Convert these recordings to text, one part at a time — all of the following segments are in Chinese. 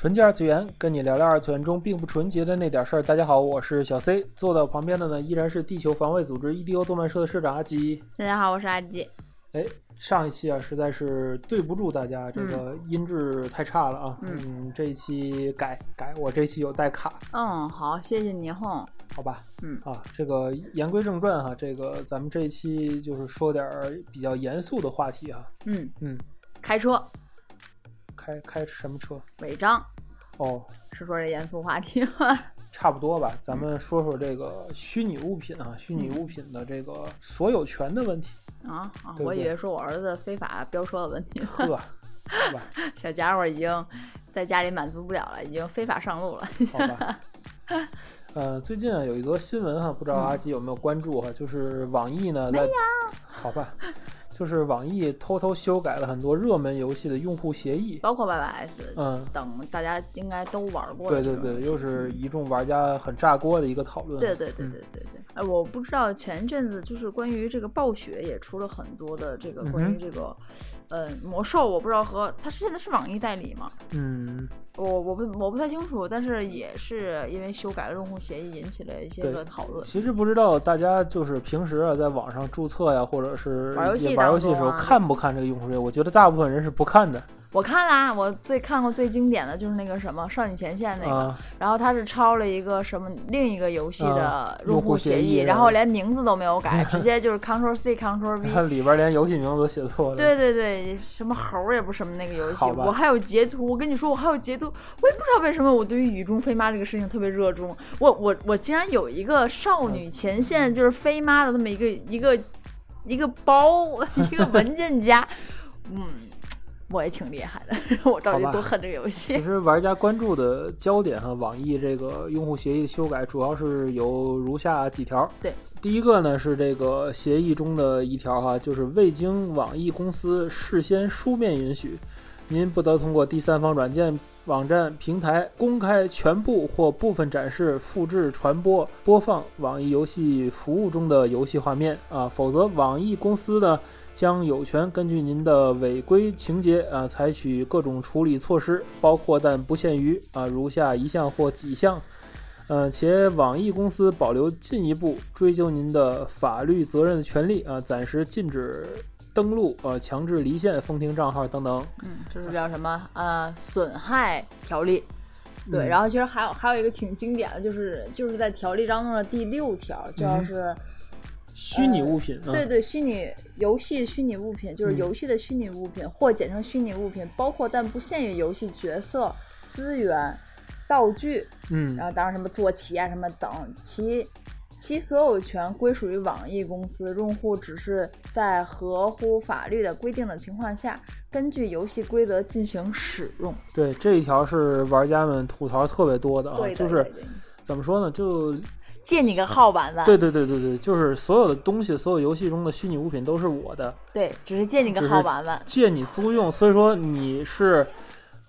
纯洁二次元，跟你聊聊二次元中并不纯洁的那点事儿。大家好，我是小 C，坐到旁边的呢依然是地球防卫组织 EDO 动漫社的社长阿吉。大家好，我是阿吉。哎，上一期啊实在是对不住大家，这个音质太差了啊。嗯，这一期改改，我这期有带卡。嗯，好，谢谢你哈。好吧。嗯啊，这个言归正传哈，这个咱们这一期就是说点儿比较严肃的话题啊。嗯嗯，开车。开开什么车？违章。哦，是说这严肃话题吗？差不多吧，咱们说说这个虚拟物品啊，虚拟物品的这个所有权的问题啊啊！我以为说我儿子非法飙车的问题。呵，好吧，小家伙已经在家里满足不了了，已经非法上路了。好吧。呃，最近啊有一则新闻哈，不知道阿吉有没有关注哈？就是网易呢，在好吧。就是网易偷偷修改了很多热门游戏的用户协议，包括 YYS，嗯，等大家应该都玩过。对对对，又是一众玩家很炸锅的一个讨论。对对对对对对。哎，我不知道前一阵子就是关于这个暴雪也出了很多的这个关于这个，呃，魔兽，我不知道和它现在是网易代理吗？嗯。我我不我不太清楚，但是也是因为修改了用户协议，引起了一些个讨论。其实不知道大家就是平时啊，在网上注册呀，或者是玩游戏玩游戏的时候看不看这个用户？我觉得大部分人是不看的。我看啦，我最看过最经典的就是那个什么《少女前线》那个，然后他是抄了一个什么另一个游戏的用户协议，然后连名字都没有改，直接就是 Ctrl C Ctrl V，它 里边连游戏名字都写错了。对对对，什么猴也不什么那个游戏，我还有截图，我跟你说我还有截图，我也不知道为什么我对于雨中飞妈这个事情特别热衷，我我我竟然有一个少女前线就是飞妈的那么一个一个一个包 一个文件夹，嗯。我也挺厉害的，我到底多恨这个游戏。其实玩家关注的焦点哈，网易这个用户协议修改主要是有如下几条。对，第一个呢是这个协议中的一条哈，就是未经网易公司事先书面允许，您不得通过第三方软件、网站、平台公开全部或部分展示、复制、传播、播放网易游戏服务中的游戏画面啊，否则网易公司呢。将有权根据您的违规情节啊，采取各种处理措施，包括但不限于啊如下一项或几项，呃，且网易公司保留进一步追究您的法律责任的权利啊，暂时禁止登录呃，强制离线、封停账号等等。嗯，这是叫什么？呃，损害条例。对，然后其实还有还有一个挺经典的，就是就是在条例当中的第六条，就要是。虚拟物品，对对，虚拟游戏虚拟物品就是游戏的虚拟物品，或简称虚拟物品，包括但不限于游戏角色、资源、道具，嗯，然后当然什么坐骑啊什么等，其其所有权归属于网易公司，用户只是在合乎法律的规定的情况下，根据游戏规则进行使用。对这一条是玩家们吐槽特别多的啊，就是怎么说呢，就。借你个号玩玩。对对对对对，就是所有的东西，所有游戏中的虚拟物品都是我的。对，只是借你个号玩玩。借你租用，所以说你是。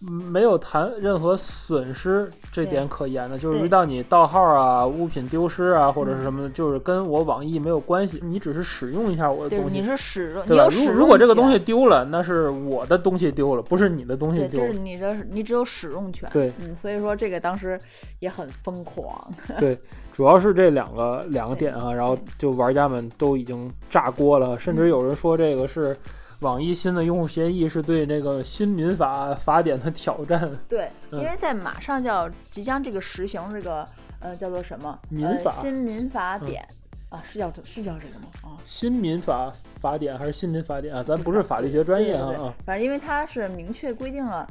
没有谈任何损失，这点可言的，就是遇到你盗号啊、物品丢失啊，或者是什么，就是跟我网易没有关系，你只是使用一下我的东西。你是使用，对吧？如如果这个东西丢了，那是我的东西丢了，不是你的东西丢了。就是你的，你只有使用权。对，嗯，所以说这个当时也很疯狂。对，主要是这两个两个点啊，然后就玩家们都已经炸锅了，甚至有人说这个是。网易新的用户协议是对这个新民法法典的挑战。对，因为在马上就要即将这个实行这个呃叫做什么民法新民法典啊，是叫是叫这个吗？啊，新民法法典还是新民法典啊？咱不是法律学专业啊。反正因为它是明确规定了。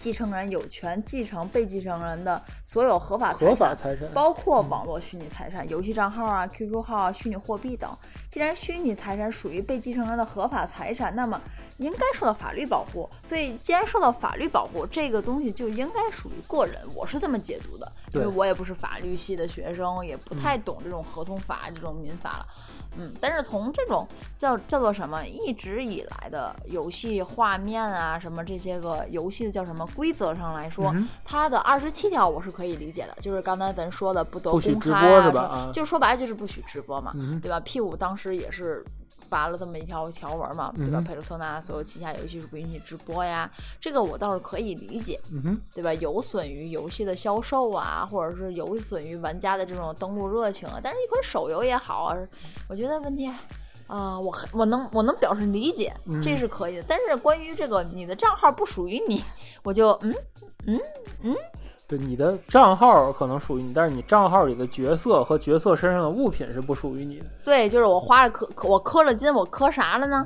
继承人有权继承被继承人的所有合法合法财财产，包括网络虚拟财产、游戏账号啊、QQ 号啊、虚拟货币等。既然虚拟财产属于被继承人的合法财产，那么应该受到法律保护。所以，既然受到法律保护，这个东西就应该属于个人。我是这么解读的，因为我也不是法律系的学生，也不太懂这种合同法、这种民法了。嗯，但是从这种叫叫做什么，一直以来的游戏画面啊，什么这些个游戏的叫什么规则上来说，嗯它的二十七条我是可以理解的，就是刚才咱说的不得不许直公开啊，播是吧说啊就说白了就是不许直播嘛，嗯对吧？P 五当时也是。发了这么一条条文嘛，对吧？嗯佩鲁特纳所有旗下游戏是不允许直播呀，这个我倒是可以理解，嗯哼，对吧？有损于游戏的销售啊，或者是有损于玩家的这种登录热情啊。但是，一款手游也好啊，我觉得问题啊、我我能我能表示理解，嗯这是可以的。但是关于这个你的账号不属于你，我就嗯嗯嗯对，你的账号可能属于你，但是你账号里的角色和角色身上的物品是不属于你的，对，就是我花了氪我氪了金，我氪啥了呢？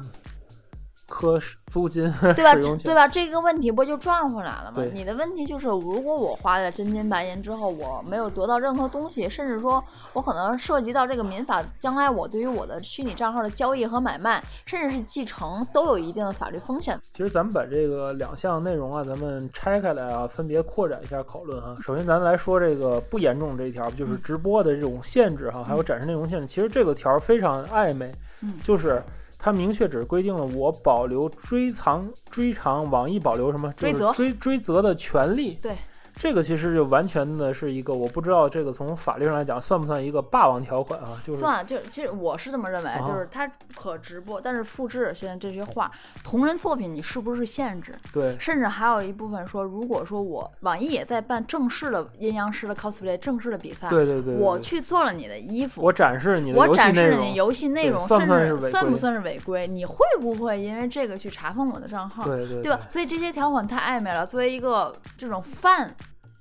科租金对吧？对吧？这个问题不就转回来了吗？你的问题就是，如果我花了真金白银之后，我没有得到任何东西，甚至说我可能涉及到这个民法，将来我对于我的虚拟账号的交易和买卖，甚至是继承，都有一定的法律风险。其实咱们把这个两项内容啊，咱们拆开来啊，分别扩展一下讨论哈。首先，咱们来说这个不严重这一条，就是直播的这种限制哈，还有展示内容限制。其实这个条非常暧昧，嗯就是它明确只规定了我保留追偿、追偿网易保留什么就是追责追追责的权利。对，这个其实就完全的是一个，我不知道这个从法律上来讲算不算一个霸王条款啊？就是算，就其实我是这么认为，啊就是它可直播，但是复制现在这些画，同人作品你是不是限制？对甚至还有一部分说，如果说我网易也在办正式的阴阳师的 cosplay 正式的比赛，对对对，对我去做了你的衣服，我展示你的我游戏内容展示了你，游戏内容，算不算是甚违规至算不算是违规？你会不会因为这个去查封我的账号？对对对吧？所以这些条款太暧昧了。作为一个这种泛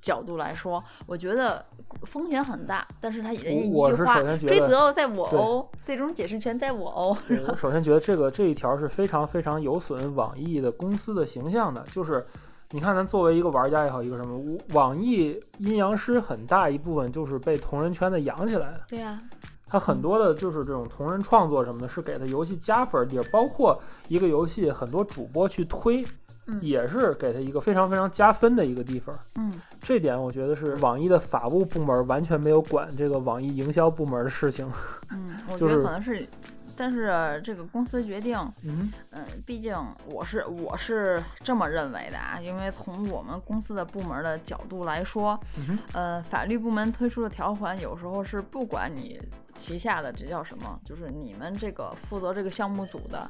角度来说，我觉得风险很大。但是他人家一句话追责在我对哦，最终解释权在我哦。我首先觉得这个这一条是非常非常有损网易的公司的形象的，就是你看咱作为一个玩家也好，一个什么，网易阴阳师很大一部分就是被同人圈子养起来的，对呀、它很多的就是这种同人创作什么的，是给它游戏加分儿，包括一个游戏很多主播去推。嗯也是给他一个非常非常加分的一个地方，嗯，这点我觉得是网易的法务部门完全没有管这个网易营销部门的事情。嗯，我觉得可能是。但是这个公司决定，嗯，嗯，毕竟我是我是这么认为的啊，因为从我们公司的部门的角度来说，嗯呃，法律部门推出的条款有时候是不管你旗下的这叫什么，就是你们这个负责这个项目组的，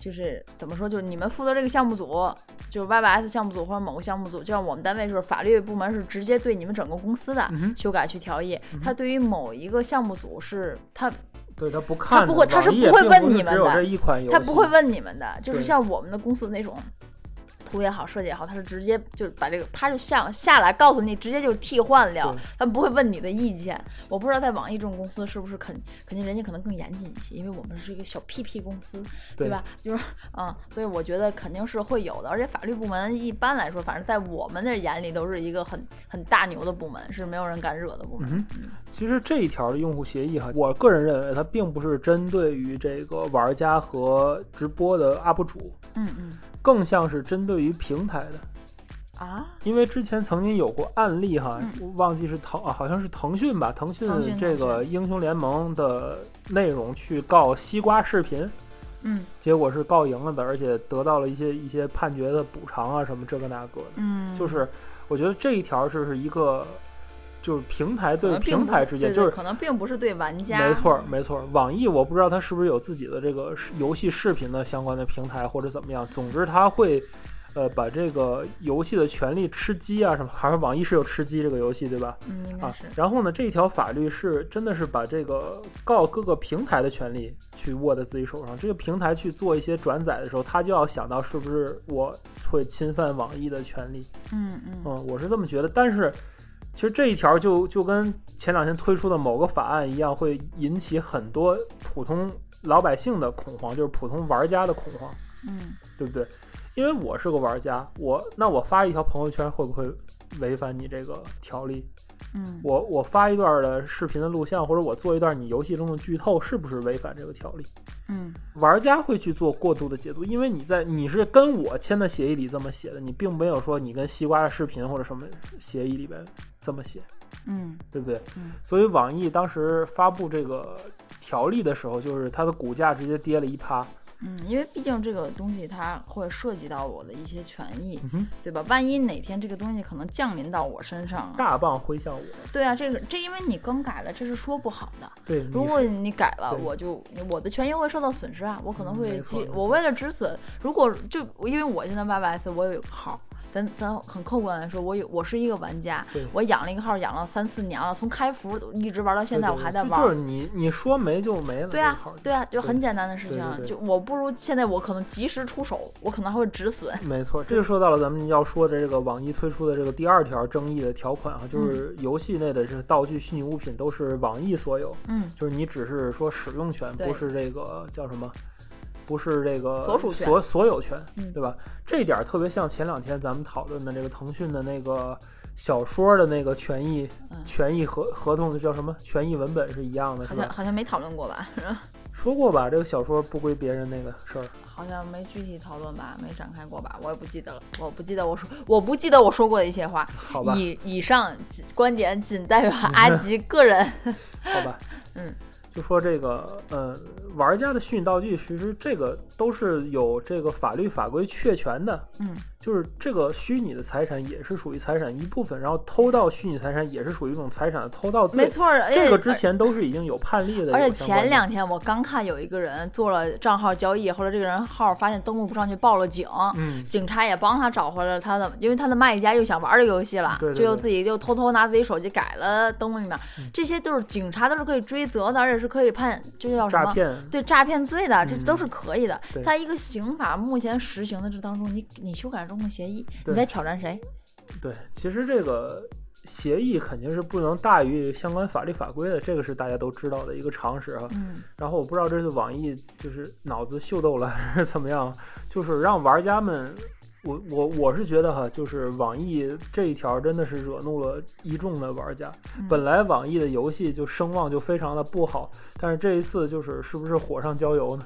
就是怎么说，就是你们负责这个项目组，就是 YYS 项目组或者某个项目组，就像我们单位是法律部门是直接对你们整个公司的修改去调议，他对于某一个项目组是他对他不看他，不会他是不会问你们的他不会问你们的，就是像我们的公司那种图也好，设计也好，他是直接就把这个啪就下下来告诉你，直接就替换了对，他不会问你的意见。我不知道在网易这种公司是不是肯肯定人家可能更严谨一些，因为我们是一个小 PP 公司，对吧？就是嗯，所以我觉得肯定是会有的，而且法律部门一般来说，反正在我们的眼里都是一个很很大牛的部门，是没有人敢惹的部门。其实这一条的用户协议哈，我个人认为它并不是针对于这个玩家和直播的 UP 主，嗯嗯更像是针对于平台的。啊，因为之前曾经有过案例哈，嗯忘记是腾啊，好像是腾讯吧，腾讯腾讯这个英雄联盟的内容去告西瓜视频，嗯结果是告赢了的，而且得到了一些一些判决的补偿啊什么这个那个的。嗯，就是我觉得这一条就是一个，就是平台对平台之间，就是可能并不是对玩家，没错儿没错儿。网易我不知道它是不是有自己的这个游戏视频的相关的平台或者怎么样，总之它会。呃，把这个游戏的权利吃鸡啊什么，还是网易是有吃鸡这个游戏对吧？嗯，应该啊是，，然后呢，这一条法律是真的是把这个告各个平台的权利去握在自己手上。这个平台去做一些转载的时候，他就要想到是不是我会侵犯网易的权利。嗯嗯嗯，我是这么觉得。但是其实这一条就就跟前两天推出的某个法案一样，会引起很多普通老百姓的恐慌，就是普通玩家的恐慌。嗯对不对？因为我是个玩家，我那我发一条朋友圈会不会违反你这个条例？嗯，我我发一段的视频的录像，或者我做一段你游戏中的剧透，是不是违反这个条例？嗯玩家会去做过度的解读，因为你在你是跟我签的协议里这么写的，你并没有说你跟西瓜的视频或者什么协议里边这么写，嗯对不对？嗯所以网易当时发布这个条例的时候，就是它的股价直接跌了一趴。嗯，因为毕竟这个东西它会涉及到我的一些权益，嗯，对吧？万一哪天这个东西可能降临到我身上，大棒挥向我。对啊，这个这因为你更改了，这是说不好的。对，如果你改了，我就我的权益会受到损失啊，我可能嗯会我为了止损，如果就因为我现在 YYS 我有个号。咱咱很客观来说，我有我是一个玩家，我养了一个号，养了三四年了，从开服一直玩到现在，我还在玩。就就是你你说没就没了。对啊对啊，就很简单的事情就我不如现在我可能及时出手，我可能还会止损。没错，这就说到了咱们要说的这个网易推出的这个第二条争议的条款啊，就是游戏内的这个道具、虚拟物品都是网易所有，嗯，就是你只是说使用权，不是这个叫什么，不是这个所属权所所有权，嗯对吧？这一点儿特别像前两天咱们讨论的这个腾讯的那个小说的那个权益、嗯权益合合同的叫什么权益文本是一样的，好像好像没讨论过吧？说过吧，这个小说不归别人那个事儿。好像没具体讨论吧，没展开过吧？我也不记得了，我不记得我说，我不记得我说过的一些话。好吧，以以上观点仅代表 阿吉个人。好吧，嗯，就说这个，呃，玩家的虚拟道具，其实这个都是有这个法律法规确权的，嗯，就是这个虚拟的财产也是属于财产一部分，然后偷盗虚拟财产也是属于一种财产的偷盗罪。没错儿，这个之前都是已经有判例的。而且前两天我刚看有一个人做了账号交易，后来这个人号发现登录不上去，报了警。嗯，警察也帮他找回了他的，因为他的卖家又想玩这个游戏了，对对对就又自己就偷偷拿自己手机改了登录密码，嗯这些都是警察都是可以追责的，而且是可以判，这叫什么？诈骗，对诈骗罪的，这嗯都是可以的。对在一个刑法目前实行的这当中，你你修改中的协议，你在挑战谁？对，其实这个协议肯定是不能大于相关法律法规的，这个是大家都知道的一个常识啊。嗯然后我不知道这是网易就是脑子秀逗了还是怎么样，就是让玩家们，我我我是觉得哈，就是网易这一条真的是惹怒了一众的玩家。嗯本来网易的游戏就声望就非常的不好，但是这一次就是是不是火上浇油呢？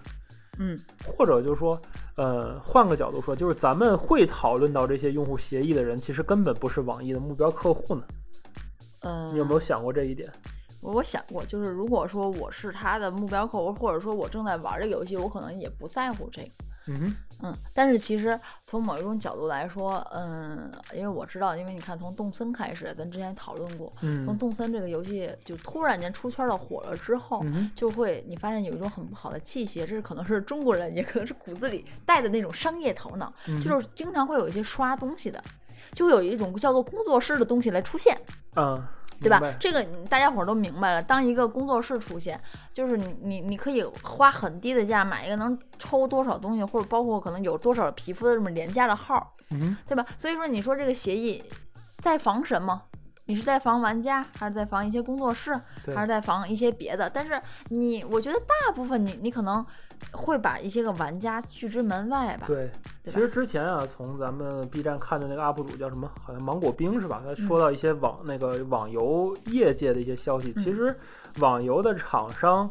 嗯或者就是说，呃，换个角度说，就是咱们会讨论到这些用户协议的人，其实根本不是网易的目标客户呢。嗯，你有没有想过这一点？我我想过，就是如果说我是他的目标客户，或者说我正在玩这个游戏，我可能也不在乎这个。嗯，嗯，但是其实从某一种角度来说，嗯，因为我知道，因为你看从动森开始，咱之前讨论过，从嗯动森这个游戏就突然间出圈了火了之后，嗯，就会你发现有一种很不好的气息，这是可能是中国人，也可能是骨子里带的那种商业头脑，嗯就是经常会有一些刷东西的，就会有一种叫做工作室的东西来出现。嗯，对吧？这个大家伙儿都明白了。当一个工作室出现，就是你你你可以花很低的价买一个能抽多少东西，或者包括可能有多少皮肤的这么廉价的号儿，嗯，对吧？所以说，你说这个协议在防什么？你是在防玩家，还是在防一些工作室，还是在防一些别的？但是你，我觉得大部分你你可能会把一些个玩家拒之门外吧。对，对其实之前啊，从咱们 B 站看的那个 UP 主叫什么？好像芒果冰是吧？他嗯说到一些网、那个网游业界的一些消息。其嗯实网游的厂商，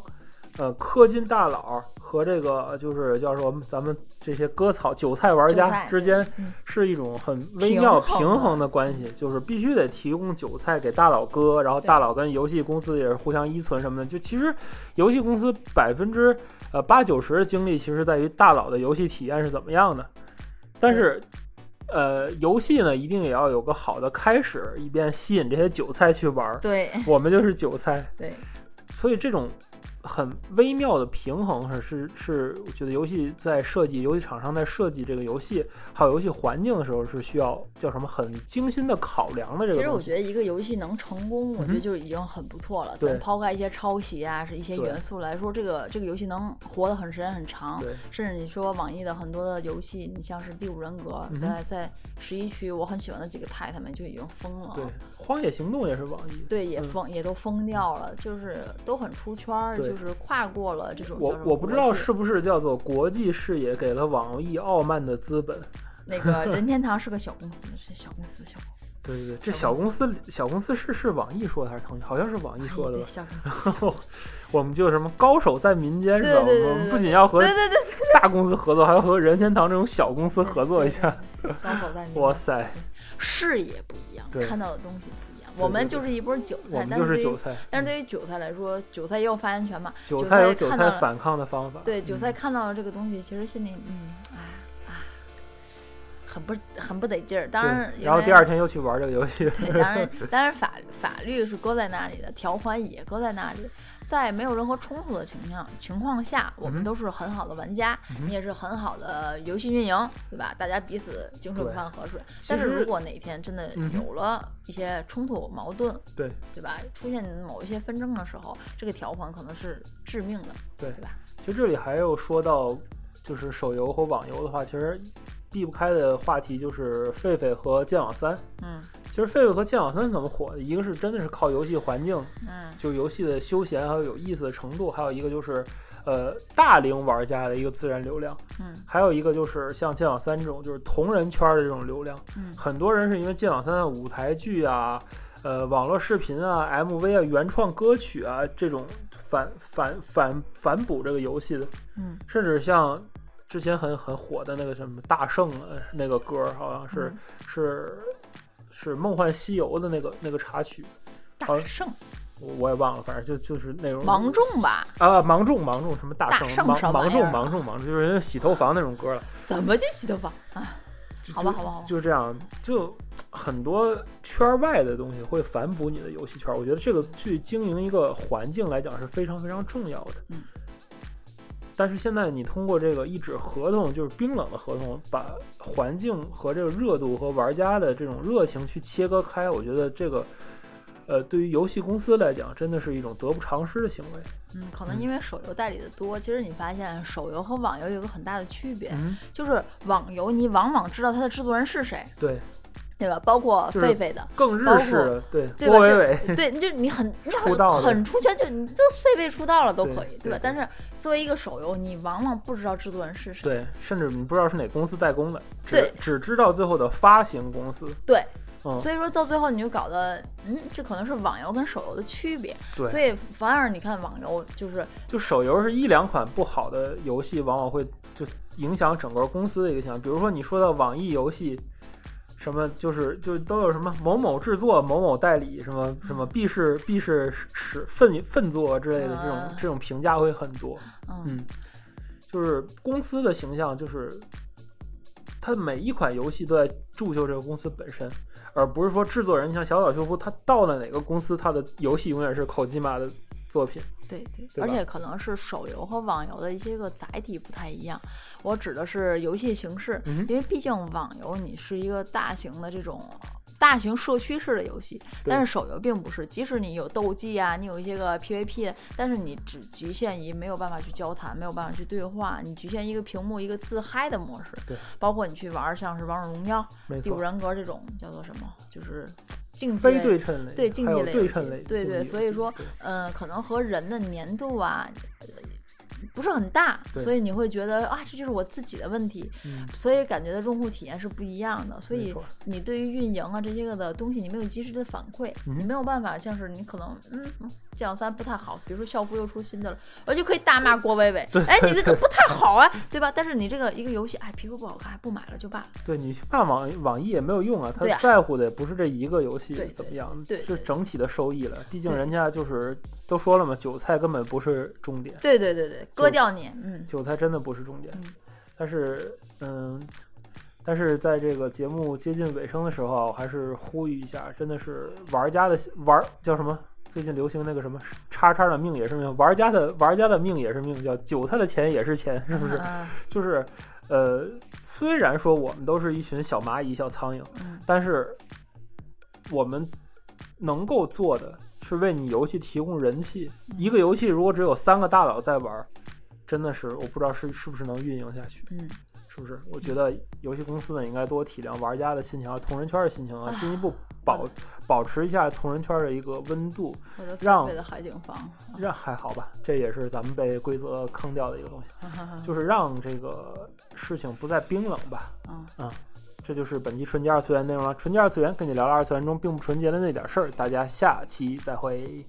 呃，氪金大佬和这个就是叫说咱们这些割草韭菜玩家之间嗯是一种很微妙平衡的关系，就是必须得提供韭菜给大佬割，然后大佬跟游戏公司也是互相依存什么的。就其实游戏公司百分之呃八九十的精力其实在于大佬的游戏体验是怎么样的，但是。呃，游戏呢一定也要有个好的开始，以便吸引这些韭菜去玩儿。对我们就是韭菜，对，所以这种很微妙的平衡是是是，我觉得游戏在设计，游戏厂商在设计这个游戏还有游戏环境的时候，是需要叫什么很精心的考量的这其个其。实我觉得一个游戏能成功，我觉得就已经很不错了。抛开一些抄袭啊，是一些元素来说，这个这个游戏能活得很时间很长。对，甚至你说网易的很多的游戏，你像是《第五人格》嗯在在十一区，我很喜欢的几个太太们就已经封了。对，荒野行动也是网易。对，也嗯封、也都封掉了，就是都很出圈儿，就是跨过了这种我我不知道是不是叫做国际视野给了网易傲慢的资本。那个任天堂是个小公司，是小公司，小公司。对对对，这小公司小公司是是网易说的还是腾讯？好像是网易说的吧哎对，？小公司。我们就什么高手在民间是吧？我们不仅要和对对对，大公司合作，还要和任天堂这种小公司合作一下。高手在民间，哇塞，视野不一样，对看到的东西我们就是一波韭菜，我们就是韭菜。但是对于韭菜来说，韭菜也有发言权嘛。韭韭菜有韭菜反抗的方法。对，韭菜嗯看到了这个东西，其实心里嗯啊啊，很不很不得劲儿。当然，然后第二天又去玩这个游戏。对，当然 当然法法律是搁在那里的，条款也搁在那里。在没有任何冲突的情况情况下，我们都是很好的玩家，嗯你也是很好的游戏运营，对吧？大家彼此井水不犯河水。但是如果哪天真的有了一些冲突矛盾，对对吧？出现某一些纷争的时候，这个条款可能是致命的，对对吧？其实这里还有说到，就是手游和网游的话，其实避不开的话题就是狒狒和剑网三。嗯其实狒狒和剑网三怎么火的？一个是真的是靠游戏环境，嗯就游戏的休闲还有有意思的程度，还有一个就是，呃，大龄玩家的一个自然流量，嗯还有一个就是像剑网三这种就是同人圈的这种流量。嗯很多人是因为剑网三的舞台剧啊、呃网络视频啊、MV 啊、原创歌曲啊这种反反反反哺这个游戏的，嗯甚至像之前很很火的那个什么大圣啊那个歌儿，好像是、嗯是是《梦幻西游》的那个那个插曲，大圣我我也忘了，反正就就是那种芒种吧？啊，芒种芒种什么大大圣芒芒种芒种芒种，就是人家洗头房那种歌了。怎么就洗头房啊？好吧好吧好吧就这样，就很多圈外的东西会反哺你的游戏圈。我觉得这个去经营一个环境来讲是非常非常重要的。嗯。但是现在你通过这个一纸合同，就是冰冷的合同，把环境和这个热度和玩家的这种热情去切割开，我觉得这个，呃，对于游戏公司来讲，真的是一种得不偿失的行为。嗯，可能因为手游代理的多，其实你发现手游和网游有一个很大的区别，嗯，就是网游你往往知道它的制作人是谁，对，对吧？包括就是狒狒的，更日式的，对，对吧？就郭伟伟，对，就你很你很很出圈，就你就 C 位出道了都可以，对对？吧但是作为一个手游，你往往不知道制作人是谁，对，甚至你不知道是哪公司代工的，只对只知道最后的发行公司。对嗯，所以说到最后你就搞得，嗯，这可能是网游跟手游的区别，对，所以反而你看网游就是就手游是一两款不好的游戏，往往会就影响整个公司的一个形象。比如说你说到网易游戏，什么就是就都有什么某某制作、某某代理，什么什么必是必是是奋奋作之类的这种嗯这种评价会很多。嗯嗯，就是公司的形象，就是它每一款游戏都在铸就这个公司本身，而不是说制作人像小岛秀夫，他到了哪个公司，他的游戏永远是口基玛的作品。对对，对而且可能是手游和网游的一些个载体不太一样。我指的是游戏形式，嗯因为毕竟网游你是一个大型的这种大型社区式的游戏，但是手游并不是。即使你有斗技啊，你有一些个 PVP，但是你只局限于没有办法去交谈，没有办法去对话，你局限一个屏幕一个自嗨的模式。对，包括你去玩像是王者荣耀、第五，人格这种叫做什么，就是竞技非类对称类，对竞技类对称类，对所以说对。呃，可能和人的粘度啊，呃不是很大，所以你会觉得啊，这就是我自己的问题，嗯，所以感觉的用户体验是不一样的。所以你对于运营啊这些个的东西，你没有及时的反馈，嗯你没有办法像是你可能嗯，嗯剑网三不太好，比如说校服又出新的了，我就可以大骂郭伟伟，哎，你这个不太好啊，对吧？但是你这个一个游戏，哎，皮肤不好看，不买了就罢了。对你去看网网易也没有用啊，他在乎的也不是这一个游戏怎么样，对对是整体的收益了。毕竟人家就是都说了嘛，韭菜根本不是重点，对对对对，割掉你，嗯韭菜真的不是重点嗯。但是，嗯，但是在这个节目接近尾声的时候还是呼吁一下，真的是玩家的玩叫什么？最近流行那个什么“叉叉的命也是命”，玩家的玩家的命也是命，叫韭菜的钱也是钱，是不是？嗯就是，呃，虽然说我们都是一群小蚂蚁、小苍蝇，嗯但是我们能够做的是为你游戏提供人气。一个游戏如果只有三个大佬在玩，真的是我不知道是是不是能运营下去，嗯，是不是？我觉得游戏公司呢应该多体谅玩家的心情啊，同人圈的心情啊，进一步保保持一下同人圈的一个温度，让费的海景房，让还好吧，这也是咱们被规则坑掉的一个东西，就是让这个事情不再冰冷吧。嗯这就是本期纯洁二次元内容了。纯洁二次元跟你聊了二次元中并不纯洁的那点事儿，大家下期再会。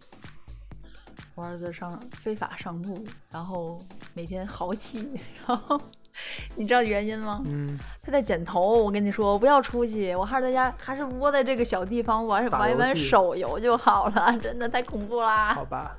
我儿子上非法上路，然后每天豪气，然后 你知道原因吗？嗯，他在剪头。我跟你说，我不要出去，我还是在家，还是窝在这个小地方玩玩一玩手游就好了。真的太恐怖啦！好吧。